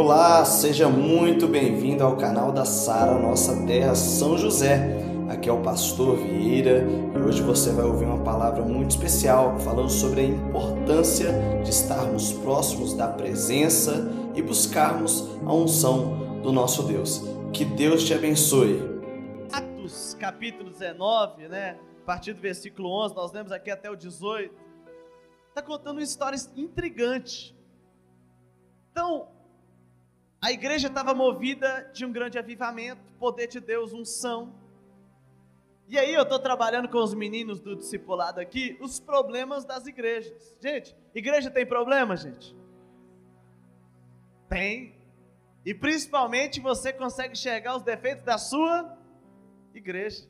Olá, seja muito bem-vindo ao canal da Sara Nossa Terra São José. Aqui é o pastor Vieira e hoje você vai ouvir uma palavra muito especial falando sobre a importância de estarmos próximos da presença e buscarmos a unção do nosso Deus. Que Deus te abençoe. Atos capítulo 19, né? A partir do versículo 11, nós lemos aqui até o 18. Está contando uma história intrigante. Então, a igreja estava movida de um grande avivamento, poder de Deus, unção. E aí eu estou trabalhando com os meninos do discipulado aqui, os problemas das igrejas. Gente, igreja tem problema, gente? Tem. E principalmente você consegue enxergar os defeitos da sua igreja,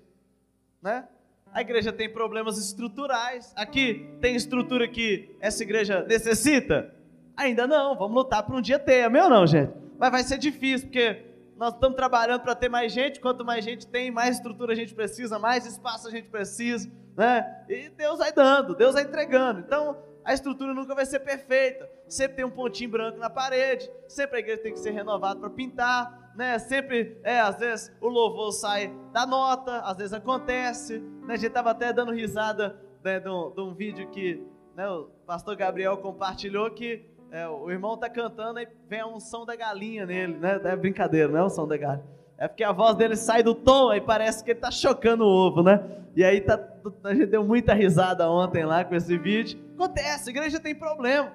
né? A igreja tem problemas estruturais. Aqui tem estrutura que essa igreja necessita? Ainda não. Vamos lutar para um dia ter. É meu não, gente? Mas vai ser difícil, porque nós estamos trabalhando para ter mais gente, quanto mais gente tem, mais estrutura a gente precisa, mais espaço a gente precisa, né? E Deus vai dando, Deus vai entregando. Então, a estrutura nunca vai ser perfeita. Sempre tem um pontinho branco na parede, sempre a igreja tem que ser renovada para pintar, né? Sempre, é, às vezes o louvor sai da nota, às vezes acontece, né? A gente estava até dando risada né, de, um, de um vídeo que né, o pastor Gabriel compartilhou que é, o irmão tá cantando e vem a unção da galinha nele, né? É brincadeira, não é unção da galinha. É porque a voz dele sai do tom e parece que ele tá chocando o ovo, né? E aí tá, a gente deu muita risada ontem lá com esse vídeo. Acontece, a igreja tem problema.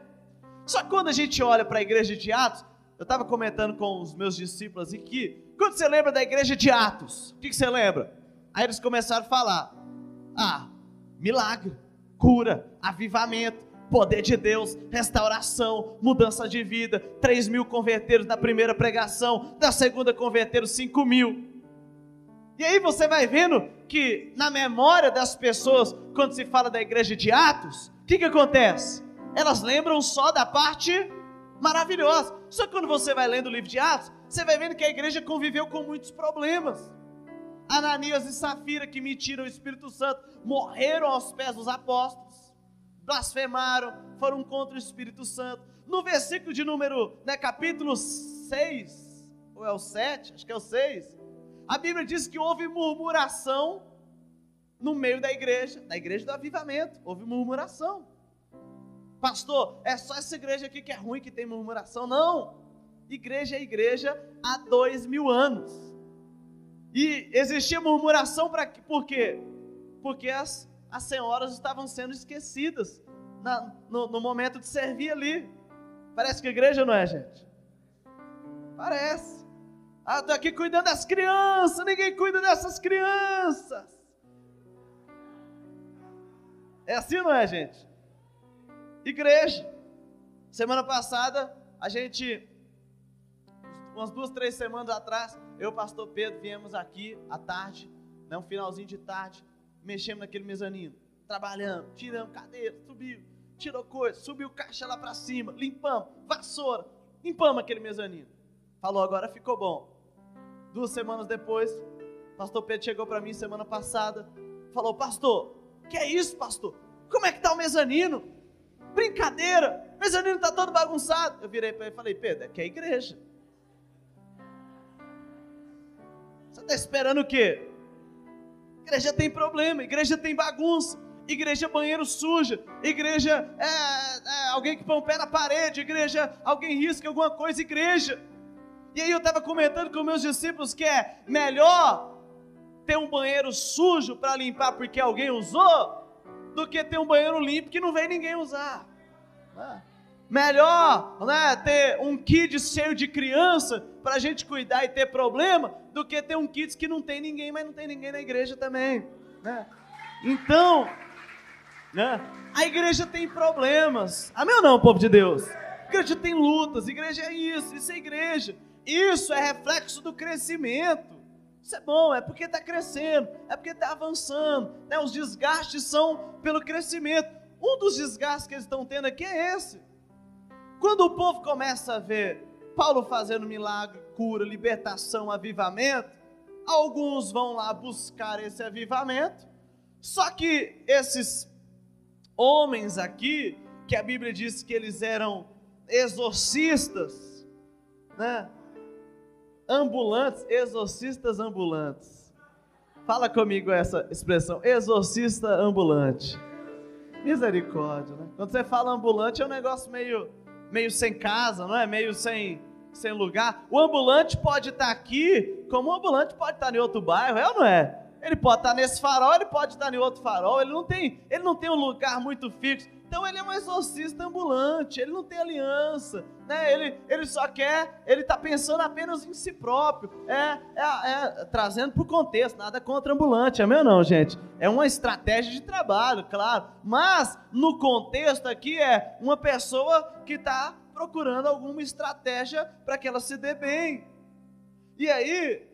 Só que quando a gente olha para a igreja de Atos, eu estava comentando com os meus discípulos aqui, quando você lembra da igreja de Atos, o que, que você lembra? Aí eles começaram a falar: ah, milagre, cura, avivamento poder de Deus, restauração, mudança de vida. 3 mil converteram na primeira pregação, na segunda converteram 5 mil. E aí você vai vendo que na memória das pessoas, quando se fala da igreja de Atos, o que, que acontece? Elas lembram só da parte maravilhosa. Só que quando você vai lendo o livro de Atos, você vai vendo que a igreja conviveu com muitos problemas. Ananias e Safira, que mentiram o Espírito Santo, morreram aos pés dos apóstolos blasfemaram, foram contra o Espírito Santo. No versículo de número, né, capítulo 6, ou é o 7, acho que é o 6, a Bíblia diz que houve murmuração no meio da igreja, da igreja do avivamento, houve murmuração. Pastor, é só essa igreja aqui que é ruim que tem murmuração? Não! Igreja é igreja há dois mil anos. E existia murmuração para por quê? Porque as as senhoras estavam sendo esquecidas na, no, no, momento de servir ali. Parece que igreja não é, gente? Parece. Ah, estou aqui cuidando das crianças, ninguém cuida dessas crianças. É assim, não é, gente? Igreja. Semana passada, a gente, umas duas, três semanas atrás, eu e o pastor Pedro viemos aqui à tarde, né, um finalzinho de tarde, mexemos naquele mezanino, trabalhando, tiramos cadeira, subiu, tirou coisa, subiu caixa lá para cima, limpamos, vassoura, limpamos aquele mezanino. Falou, agora ficou bom. Duas semanas depois, pastor Pedro chegou para mim semana passada, falou, pastor, que é isso, pastor? Como é que tá o mezanino? Brincadeira, o mezanino tá todo bagunçado. Eu virei para ele e falei, Pedro, é que é igreja. Você está esperando o quê? Igreja tem problema, igreja tem bagunça, igreja banheiro suja, igreja é, é, alguém que põe o pé na parede, igreja alguém risca alguma coisa, igreja. E aí eu estava comentando com meus discípulos que é melhor ter um banheiro sujo para limpar porque alguém usou, do que ter um banheiro limpo que não vem ninguém usar. Ah. Melhor né, ter um kit cheio de criança para a gente cuidar e ter problema, do que ter um kit que não tem ninguém, mas não tem ninguém na igreja também. Né? Então, né, a igreja tem problemas. Amém ou não, povo de Deus? A igreja tem lutas, igreja é isso, isso é igreja. Isso é reflexo do crescimento. Isso é bom, é porque está crescendo, é porque está avançando. Né? Os desgastes são pelo crescimento. Um dos desgastes que eles estão tendo aqui é esse. Quando o povo começa a ver Paulo fazendo milagre, cura, libertação, avivamento, alguns vão lá buscar esse avivamento, só que esses homens aqui, que a Bíblia diz que eles eram exorcistas, né? Ambulantes, exorcistas ambulantes. Fala comigo essa expressão, exorcista ambulante. Misericórdia, né? Quando você fala ambulante é um negócio meio, meio sem casa, não é? Meio sem, sem lugar. O ambulante pode estar aqui, como o ambulante pode estar em outro bairro, é ou não é? Ele pode estar nesse farol, ele pode estar em outro farol, ele não tem, ele não tem um lugar muito fixo. Então ele é um exorcista ambulante, ele não tem aliança, né? ele, ele só quer, ele está pensando apenas em si próprio, é, é, é trazendo para o contexto, nada contra ambulante, é meu não, gente? É uma estratégia de trabalho, claro, mas no contexto aqui é uma pessoa que está procurando alguma estratégia para que ela se dê bem. E aí,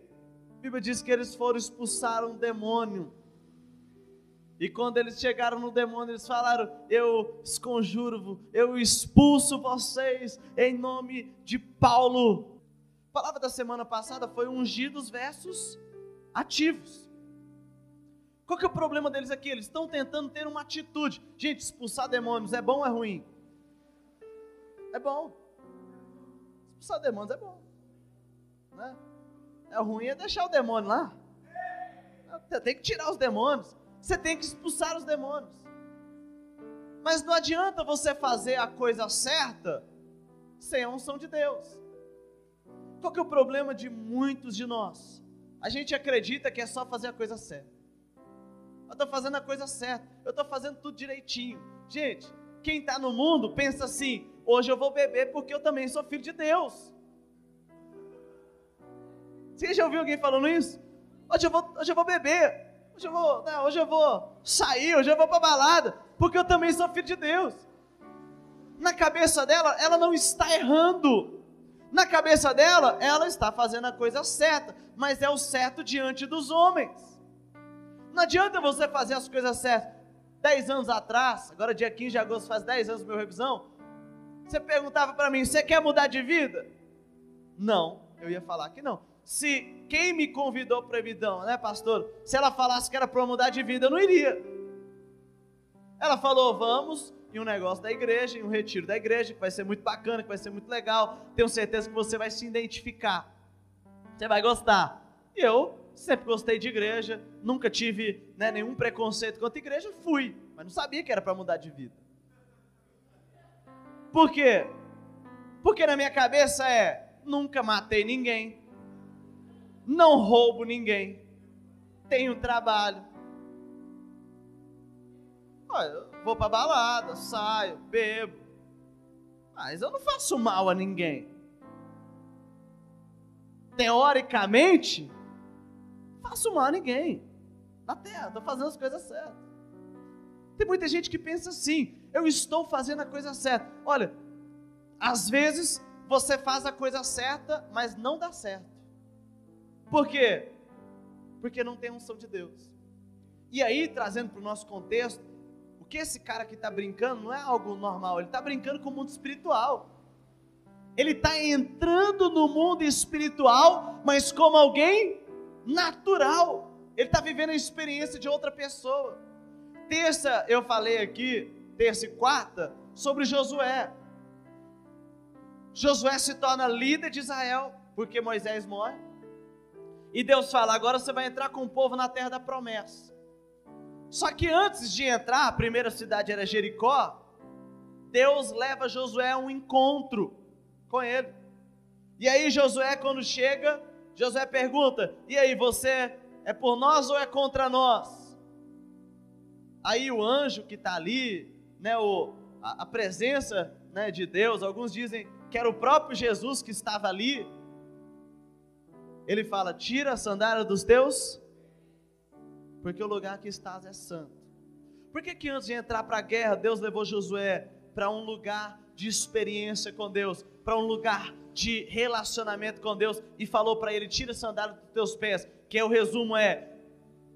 a Bíblia diz que eles foram expulsar um demônio. E quando eles chegaram no demônio, eles falaram: Eu esconjuro, eu expulso vocês em nome de Paulo. A palavra da semana passada foi ungidos versus ativos. Qual que é o problema deles aqui? Eles estão tentando ter uma atitude. Gente, expulsar demônios é bom ou é ruim? É bom. Expulsar demônios é bom. Né? É ruim é deixar o demônio lá. Tem que tirar os demônios. Você tem que expulsar os demônios. Mas não adianta você fazer a coisa certa sem a unção de Deus. Qual que é o problema de muitos de nós? A gente acredita que é só fazer a coisa certa. Eu estou fazendo a coisa certa. Eu estou fazendo tudo direitinho. Gente, quem está no mundo pensa assim: hoje eu vou beber porque eu também sou filho de Deus. Você já ouviu alguém falando isso? Hoje eu vou, hoje eu vou beber hoje eu vou, né, hoje eu vou sair, hoje eu vou para balada, porque eu também sou filho de Deus. Na cabeça dela, ela não está errando. Na cabeça dela, ela está fazendo a coisa certa, mas é o certo diante dos homens. Não adianta você fazer as coisas certas. Dez anos atrás, agora dia 15 de agosto faz 10 anos meu revisão, você perguntava para mim, você quer mudar de vida? Não, eu ia falar que não se quem me convidou para Evidão, né, pastor? Se ela falasse que era para mudar de vida, eu não iria. Ela falou: vamos em um negócio da igreja, em um retiro da igreja, que vai ser muito bacana, que vai ser muito legal. Tenho certeza que você vai se identificar. Você vai gostar. E eu sempre gostei de igreja, nunca tive né, nenhum preconceito contra igreja, fui, mas não sabia que era para mudar de vida. Por quê? Porque na minha cabeça é: nunca matei ninguém, não roubo ninguém, tenho trabalho. eu vou para balada, saio, bebo, mas eu não faço mal a ninguém. Teoricamente, faço mal a ninguém. Na terra, estou fazendo as coisas certas. Tem muita gente que pensa assim: eu estou fazendo a coisa certa. Olha, às vezes você faz a coisa certa, mas não dá certo. Por quê? Porque não tem unção de Deus. E aí, trazendo para o nosso contexto, o que esse cara que está brincando não é algo normal, ele está brincando com o mundo espiritual. Ele está entrando no mundo espiritual, mas como alguém natural. Ele está vivendo a experiência de outra pessoa. Terça, eu falei aqui, terça e quarta, sobre Josué. Josué se torna líder de Israel, porque Moisés morre. E Deus fala: agora você vai entrar com o povo na terra da promessa. Só que antes de entrar, a primeira cidade era Jericó. Deus leva Josué a um encontro com ele. E aí, Josué, quando chega, Josué pergunta: E aí, você é por nós ou é contra nós? Aí o anjo que está ali, né, o, a, a presença né, de Deus, alguns dizem que era o próprio Jesus que estava ali, ele fala: tira a sandália dos teus, porque o lugar que estás é santo. Por que, que antes de entrar para a guerra, Deus levou Josué para um lugar de experiência com Deus, para um lugar de relacionamento com Deus e falou para ele: tira a sandália dos teus pés, que é o resumo é: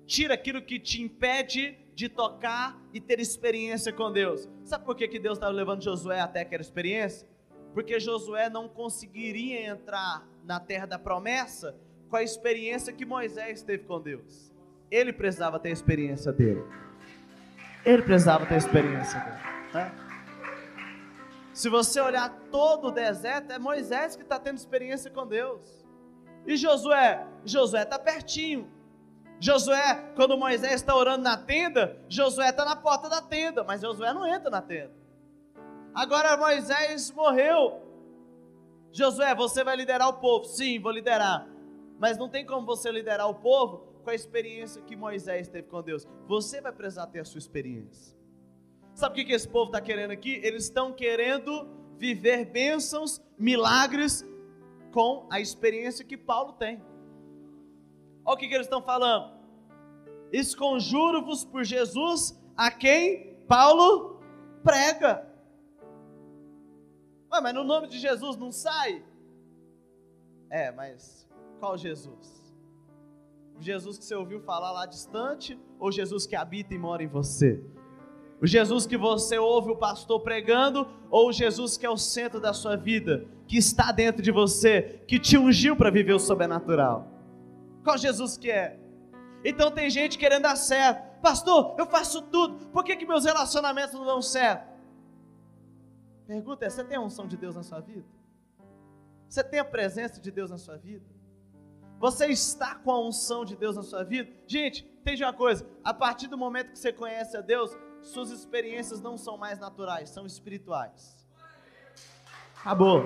tira aquilo que te impede de tocar e ter experiência com Deus. Sabe por que, que Deus estava levando Josué até aquela experiência? Porque Josué não conseguiria entrar na terra da promessa com a experiência que Moisés teve com Deus. Ele precisava ter a experiência dele. Ele precisava ter a experiência dele. Né? Se você olhar todo o deserto, é Moisés que está tendo experiência com Deus. E Josué? Josué está pertinho. Josué, quando Moisés está orando na tenda, Josué está na porta da tenda, mas Josué não entra na tenda. Agora Moisés morreu. Josué, você vai liderar o povo? Sim, vou liderar. Mas não tem como você liderar o povo com a experiência que Moisés teve com Deus. Você vai precisar ter a sua experiência. Sabe o que esse povo está querendo aqui? Eles estão querendo viver bênçãos, milagres com a experiência que Paulo tem. Olha o que, eles estão falando. Esconjuro-vos por Jesus a quem Paulo prega. Ué, mas no nome de Jesus não sai? É, mas qual Jesus? O Jesus que você ouviu falar lá distante ou Jesus que habita e mora em você? O Jesus que você ouve o pastor pregando ou o Jesus que é o centro da sua vida, que está dentro de você, que te ungiu para viver o sobrenatural? Qual Jesus que é? Então tem gente querendo dar certo. Pastor, eu faço tudo. Por que, que meus relacionamentos não dão certo? Pergunta é: você tem a unção de Deus na sua vida? Você tem a presença de Deus na sua vida? Você está com a unção de Deus na sua vida? Gente, entende uma coisa: a partir do momento que você conhece a Deus, suas experiências não são mais naturais, são espirituais. Acabou.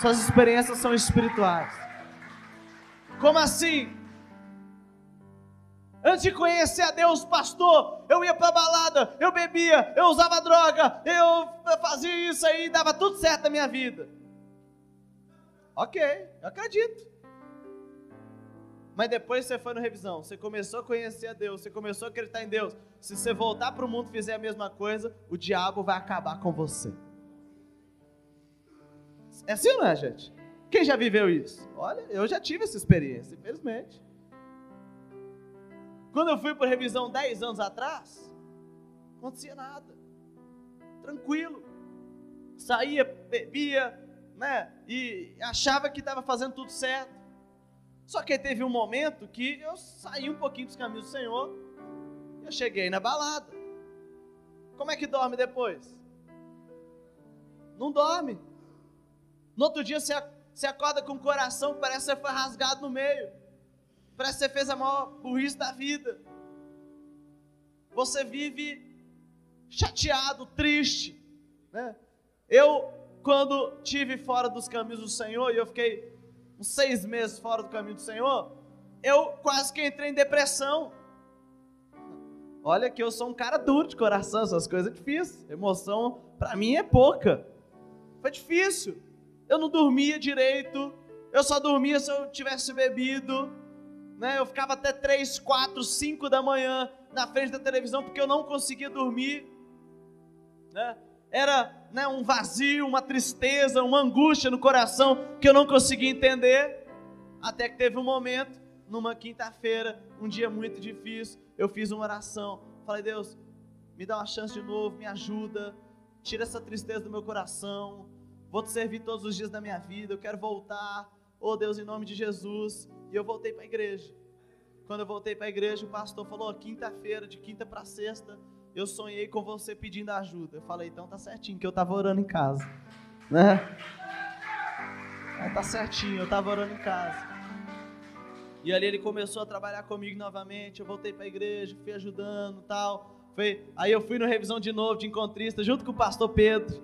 Suas experiências são espirituais. Como assim? Antes de conhecer a Deus, pastor, eu ia para balada, eu bebia, eu usava droga, eu fazia isso aí, dava tudo certo na minha vida. Ok, eu acredito. Mas depois você foi no revisão, você começou a conhecer a Deus, você começou a acreditar em Deus. Se você voltar para o mundo e fizer a mesma coisa, o diabo vai acabar com você. É assim não é, gente? Quem já viveu isso? Olha, eu já tive essa experiência, infelizmente. Quando eu fui para revisão 10 anos atrás, não acontecia nada. Tranquilo. Saía, bebia, né? E achava que estava fazendo tudo certo. Só que teve um momento que eu saí um pouquinho dos caminhos do Senhor. E eu cheguei na balada. Como é que dorme depois? Não dorme. No outro dia você acorda com o coração que parece que foi rasgado no meio. Parece que você fez a maior burrice da vida. Você vive chateado, triste. Né? Eu, quando tive fora dos caminhos do Senhor, e eu fiquei uns seis meses fora do caminho do Senhor, eu quase que entrei em depressão. Olha que eu sou um cara duro de coração, essas coisas é difíceis. Emoção, para mim, é pouca. Foi difícil eu não dormia direito, eu só dormia se eu tivesse bebido, né? Eu ficava até 3, 4, 5 da manhã na frente da televisão porque eu não conseguia dormir, né? Era né, um vazio, uma tristeza, uma angústia no coração que eu não conseguia entender, até que teve um momento, numa quinta-feira, um dia muito difícil, eu fiz uma oração, falei, Deus, me dá uma chance de novo, me ajuda, tira essa tristeza do meu coração, vou te servir todos os dias da minha vida, eu quero voltar, oh Deus, em nome de Jesus. E eu voltei para a igreja. Quando eu voltei para a igreja, o pastor falou: quinta-feira, de quinta para sexta, eu sonhei com você pedindo ajuda. Eu falei: então tá certinho, que eu estava orando em casa, né? tá certinho, eu estava orando em casa. E ali ele começou a trabalhar comigo novamente. Eu voltei para a igreja, fui ajudando tal. Foi, aí eu fui no revisão de novo, de encontrista, junto com o pastor Pedro.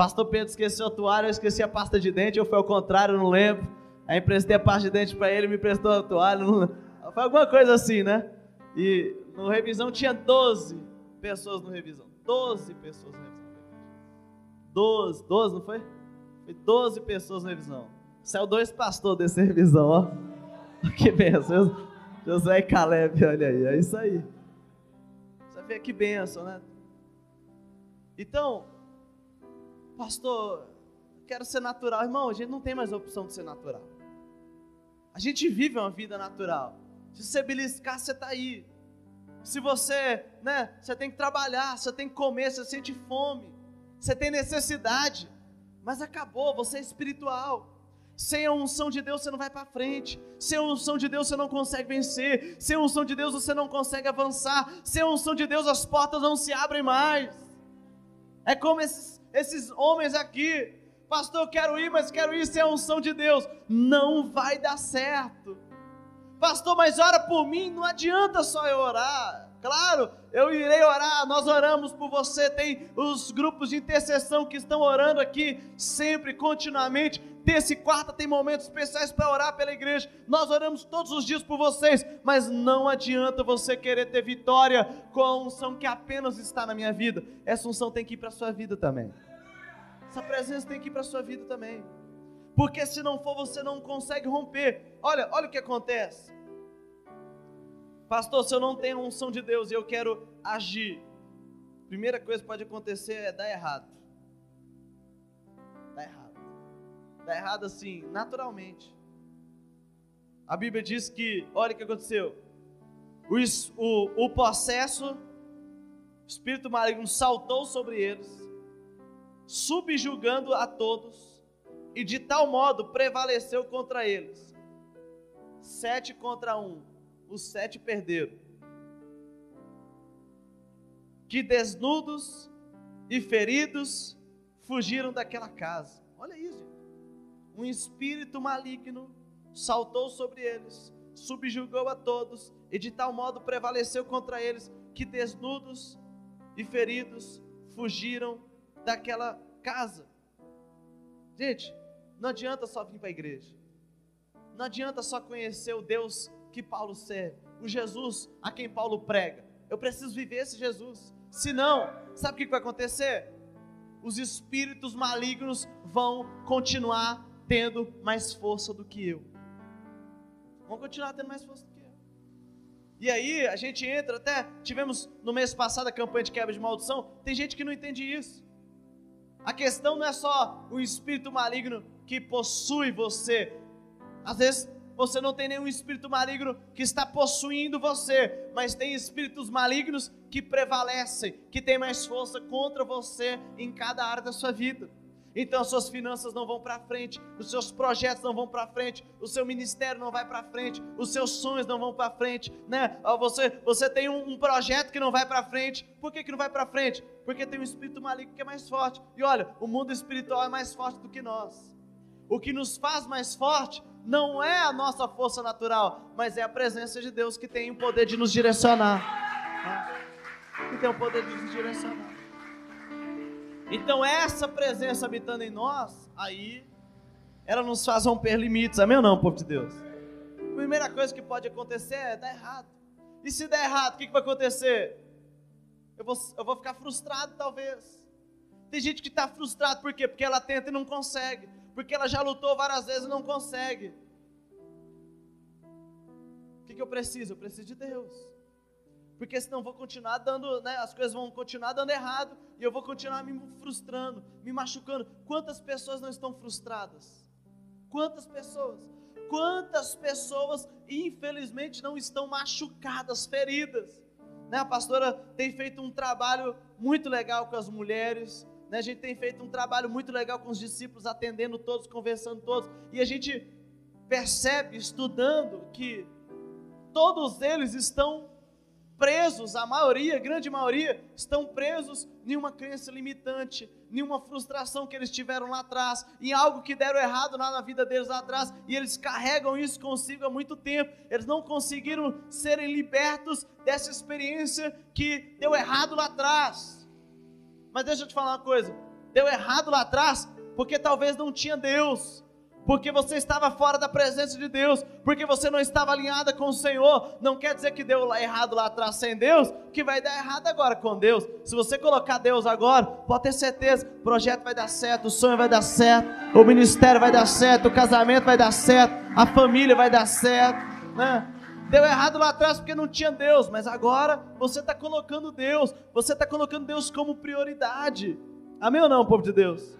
Pastor Pedro esqueceu a toalha, eu esqueci a pasta de dente, ou foi ao contrário, não lembro. Aí emprestei a pasta de dente para ele, me emprestou a toalha. Não... Foi alguma coisa assim, né? E no revisão tinha 12 pessoas no revisão. 12 pessoas no revisão. 12, 12, não foi? Foi 12 pessoas na revisão. Saiu dois pastores dessa revisão, ó. Que benção. José e Caleb, olha aí, é isso aí. Você vê que benção, né? Então, pastor, quero ser natural. Irmão, a gente não tem mais opção de ser natural. A gente vive uma vida natural. Se você beliscar, você está aí. Se você, né, você tem que trabalhar, você tem que comer, você sente fome, você tem necessidade, mas acabou, você é espiritual. Sem a unção de Deus você não vai para frente. Sem a unção de Deus você não consegue vencer. Sem a unção de Deus você não consegue avançar. Sem a unção de Deus as portas não se abrem mais. É como esses esses homens aqui. Pastor, quero ir, mas quero ir sem a unção de Deus. Não vai dar certo. Pastor, mas ora por mim, não adianta só eu orar. Claro, eu irei orar, nós oramos por você. Tem os grupos de intercessão que estão orando aqui sempre, continuamente. Terça e quarta tem momentos especiais para orar pela igreja. Nós oramos todos os dias por vocês, mas não adianta você querer ter vitória com a unção que apenas está na minha vida. Essa unção tem que ir para a sua vida também. Essa presença tem que ir para a sua vida também. Porque se não for, você não consegue romper. Olha, olha o que acontece. Pastor, se eu não tenho a unção de Deus e eu quero agir, primeira coisa que pode acontecer é dar errado. Dar errado. Dar errado assim, naturalmente. A Bíblia diz que, olha o que aconteceu. O, o, o processo, o espírito maligno saltou sobre eles, subjugando a todos, e de tal modo prevaleceu contra eles. Sete contra um os sete perderam. Que desnudos e feridos fugiram daquela casa. Olha isso, Um espírito maligno saltou sobre eles, subjugou a todos e de tal modo prevaleceu contra eles que desnudos e feridos fugiram daquela casa. Gente, não adianta só vir para a igreja. Não adianta só conhecer o Deus que Paulo serve, o Jesus a quem Paulo prega. Eu preciso viver esse Jesus. Senão, sabe o que vai acontecer? Os espíritos malignos vão continuar tendo mais força do que eu. Vão continuar tendo mais força do que eu. E aí, a gente entra, até tivemos no mês passado a campanha de quebra de maldição. Tem gente que não entende isso. A questão não é só o espírito maligno que possui você. Às vezes você não tem nenhum espírito maligno que está possuindo você, mas tem espíritos malignos que prevalecem, que têm mais força contra você em cada área da sua vida. Então, suas finanças não vão para frente, os seus projetos não vão para frente, o seu ministério não vai para frente, os seus sonhos não vão para frente, né? Você, você tem um, um projeto que não vai para frente. Por que, que não vai para frente? Porque tem um espírito maligno que é mais forte. E olha, o mundo espiritual é mais forte do que nós. O que nos faz mais forte não é a nossa força natural, mas é a presença de Deus que tem o poder de nos direcionar. Que tem o poder de nos direcionar. Então, essa presença habitando em nós, aí, ela nos faz romper limites. Amém ou não, povo de Deus? A primeira coisa que pode acontecer é dar errado. E se der errado, o que, que vai acontecer? Eu vou, eu vou ficar frustrado, talvez. Tem gente que está frustrado, por quê? Porque ela tenta e não consegue porque ela já lutou várias vezes e não consegue. O que, que eu preciso? Eu preciso de Deus. Porque senão vou continuar dando, né, as coisas vão continuar dando errado e eu vou continuar me frustrando, me machucando. Quantas pessoas não estão frustradas? Quantas pessoas? Quantas pessoas, infelizmente, não estão machucadas, feridas? Né, a pastora tem feito um trabalho muito legal com as mulheres, né? A gente tem feito um trabalho muito legal com os discípulos, atendendo todos, conversando todos, e a gente percebe, estudando, que todos eles estão presos, a maioria, a grande maioria, estão presos em uma crença limitante, em uma frustração que eles tiveram lá atrás, em algo que deram errado lá na vida deles lá atrás, e eles carregam isso consigo há muito tempo. Eles não conseguiram serem libertos dessa experiência que deu errado lá atrás. Mas deixa eu te falar uma coisa: deu errado lá atrás, porque talvez não tinha Deus, porque você estava fora da presença de Deus, porque você não estava alinhada com o Senhor. Não quer dizer que deu errado lá atrás sem Deus, que vai dar errado agora com Deus. Se você colocar Deus agora, pode ter certeza: o projeto vai dar certo, o sonho vai dar certo, o ministério vai dar certo, o casamento vai dar certo, a família vai dar certo, né? Deu errado lá atrás porque não tinha Deus, mas agora você está colocando Deus, você está colocando Deus como prioridade. Amém ou não, povo de Deus?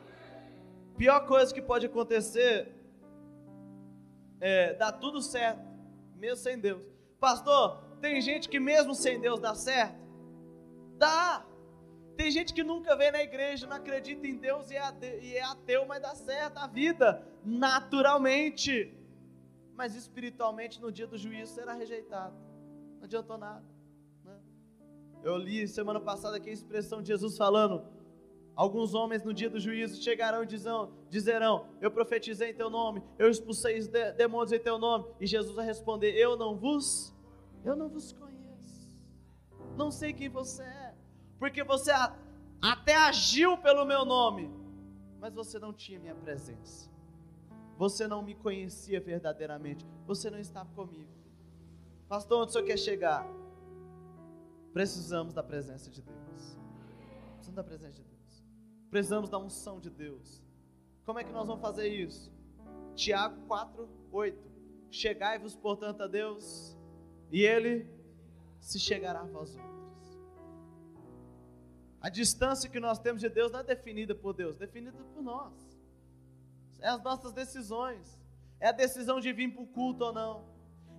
Pior coisa que pode acontecer é dar tudo certo, mesmo sem Deus. Pastor, tem gente que mesmo sem Deus dá certo? Dá. Tem gente que nunca veio na igreja, não acredita em Deus e é, é ateu, mas dá certo a vida, naturalmente mas espiritualmente no dia do juízo será rejeitado. Não adiantou nada. Né? Eu li semana passada aqui a expressão de Jesus falando: Alguns homens no dia do juízo chegarão e dizerão: Eu profetizei em teu nome, eu expulsei demônios em teu nome. E Jesus vai responder: Eu não vos, eu não vos conheço. Não sei quem você é, porque você até agiu pelo meu nome, mas você não tinha minha presença. Você não me conhecia verdadeiramente. Você não estava comigo. Pastor, onde o senhor quer chegar? Precisamos da presença de Deus. Precisamos da presença de Deus. Precisamos da unção de Deus. Como é que nós vamos fazer isso? Tiago 4, 8. Chegai-vos, portanto, a Deus, e Ele se chegará a vós outros. A distância que nós temos de Deus não é definida por Deus, é definida por nós é as nossas decisões, é a decisão de vir para o culto ou não,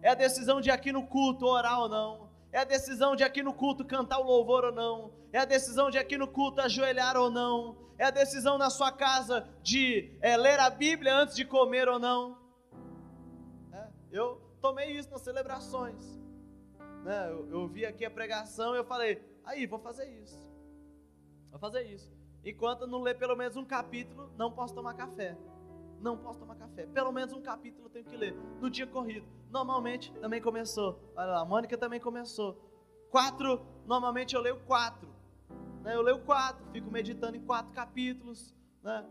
é a decisão de aqui no culto orar ou não, é a decisão de aqui no culto cantar o louvor ou não, é a decisão de aqui no culto ajoelhar ou não, é a decisão na sua casa de é, ler a Bíblia antes de comer ou não. É, eu tomei isso nas celebrações. Né? Eu, eu vi aqui a pregação e eu falei, aí, vou fazer isso. Vou fazer isso. Enquanto não ler pelo menos um capítulo, não posso tomar café não posso tomar café. Pelo menos um capítulo eu tenho que ler. No dia corrido. Normalmente também começou. Olha lá, a Mônica também começou. Quatro, normalmente eu leio quatro. Né? Eu leio quatro, fico meditando em quatro capítulos. Né?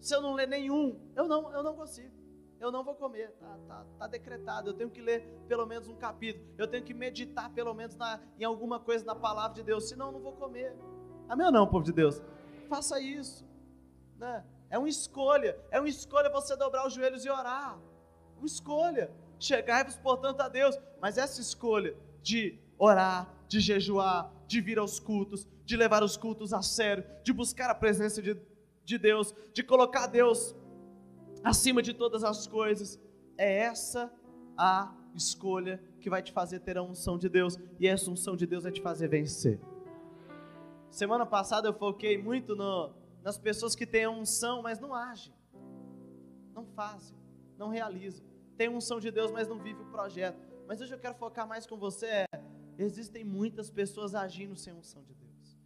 Se eu não ler nenhum, eu não, eu não consigo. Eu não vou comer, tá, tá, tá decretado. Eu tenho que ler pelo menos um capítulo. Eu tenho que meditar pelo menos na, em alguma coisa na palavra de Deus. Senão eu não vou comer. Amém ou não, povo de Deus? Faça isso. Né? É uma escolha. É uma escolha você dobrar os joelhos e orar. Uma escolha. Chegai-vos, portanto, a Deus. Mas essa escolha de orar, de jejuar, de vir aos cultos, de levar os cultos a sério, de buscar a presença de, de Deus, de colocar Deus acima de todas as coisas, é essa a escolha que vai te fazer ter a unção de Deus, e essa unção de Deus vai te fazer vencer. Semana passada eu foquei muito no, nas pessoas que têm a unção, mas não agem, não fazem, não realizam. Tem unção de Deus, mas não vive o projeto. Mas hoje eu quero focar mais com você. É, existem muitas pessoas agindo sem unção de Deus.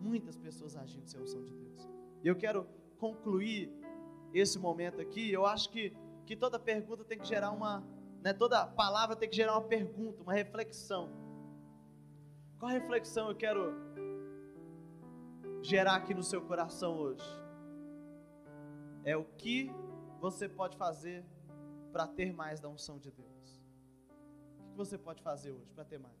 Muitas pessoas agindo sem unção de Deus. E eu quero concluir esse momento aqui. Eu acho que, que toda pergunta tem que gerar uma. Né, toda palavra tem que gerar uma pergunta, uma reflexão. Qual reflexão eu quero gerar aqui no seu coração hoje é o que você pode fazer para ter mais da unção de Deus. O que você pode fazer hoje para ter mais?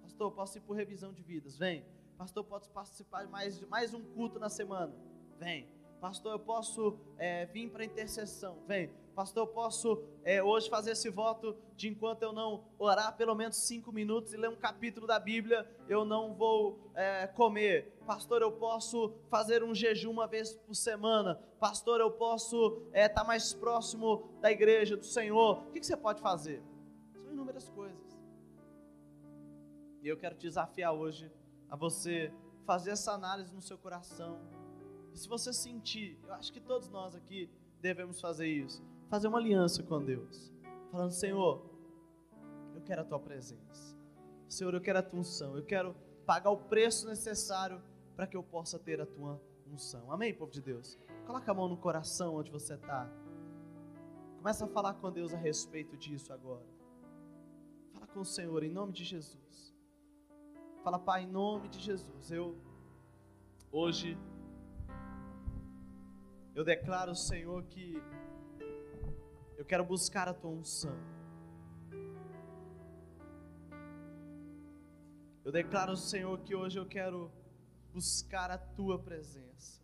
Pastor, posso ir por revisão de vidas? Vem. Pastor, posso participar de mais, mais um culto na semana? Vem. Pastor, eu posso é, vir para intercessão? Vem. Pastor, eu posso é, hoje fazer esse voto de enquanto eu não orar pelo menos cinco minutos e ler um capítulo da Bíblia, eu não vou é, comer. Pastor, eu posso fazer um jejum uma vez por semana. Pastor, eu posso estar é, tá mais próximo da igreja, do Senhor. O que, que você pode fazer? São inúmeras coisas. E eu quero te desafiar hoje a você fazer essa análise no seu coração. Se você sentir, eu acho que todos nós aqui devemos fazer isso fazer uma aliança com Deus, falando: Senhor, eu quero a tua presença, Senhor, eu quero a tua unção, eu quero pagar o preço necessário para que eu possa ter a tua unção. Amém, povo de Deus? Coloca a mão no coração onde você está. Começa a falar com Deus a respeito disso agora. Fala com o Senhor em nome de Jesus. Fala, Pai, em nome de Jesus. Eu hoje eu declaro, Senhor, que eu quero buscar a tua unção. Eu declaro, Senhor, que hoje eu quero buscar a tua presença.